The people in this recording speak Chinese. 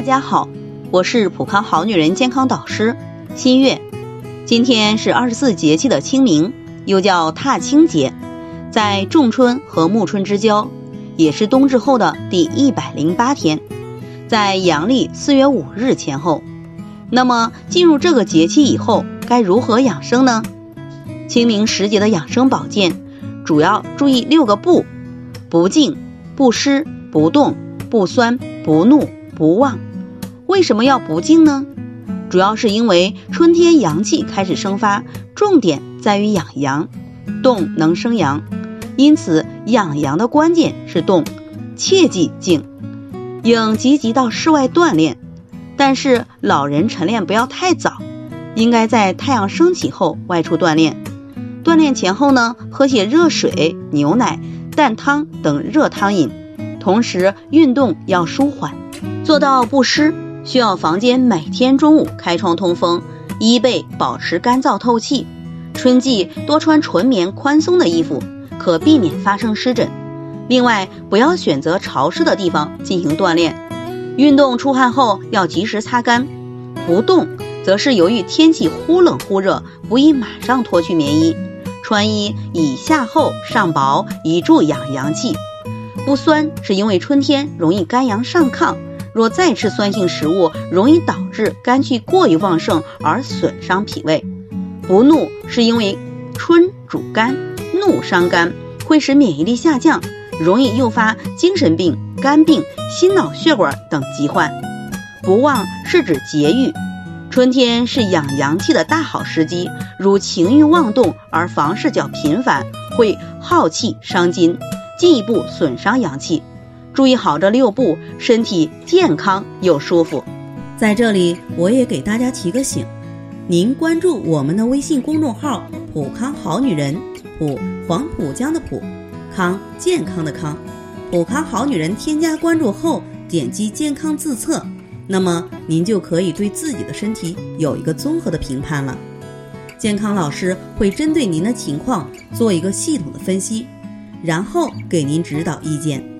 大家好，我是普康好女人健康导师新月。今天是二十四节气的清明，又叫踏青节，在仲春和暮春之交，也是冬至后的第一百零八天，在阳历四月五日前后。那么进入这个节气以后，该如何养生呢？清明时节的养生保健，主要注意六个不：不静、不湿、不动、不酸、不怒、不忘。为什么要不静呢？主要是因为春天阳气开始生发，重点在于养阳，动能生阳，因此养阳的关键是动，切忌静。应积极到室外锻炼，但是老人晨练不要太早，应该在太阳升起后外出锻炼。锻炼前后呢，喝些热水、牛奶、蛋汤等热汤饮，同时运动要舒缓，做到不湿。需要房间每天中午开窗通风，衣被保持干燥透气。春季多穿纯棉宽松的衣服，可避免发生湿疹。另外，不要选择潮湿的地方进行锻炼。运动出汗后要及时擦干。不动，则是由于天气忽冷忽热，不宜马上脱去棉衣。穿衣以下厚上薄，以助养阳气。不酸，是因为春天容易肝阳上亢。若再吃酸性食物，容易导致肝气过于旺盛而损伤脾胃。不怒是因为春主肝，怒伤肝会使免疫力下降，容易诱发精神病、肝病、心脑血管等疾患。不旺是指节欲，春天是养阳气的大好时机，如情欲妄动而房事较频繁，会耗气伤筋，进一步损伤阳气。注意好这六步，身体健康又舒服。在这里，我也给大家提个醒：您关注我们的微信公众号“普康好女人”，普黄浦江的普，康健康的康，普康好女人。添加关注后，点击健康自测，那么您就可以对自己的身体有一个综合的评判了。健康老师会针对您的情况做一个系统的分析，然后给您指导意见。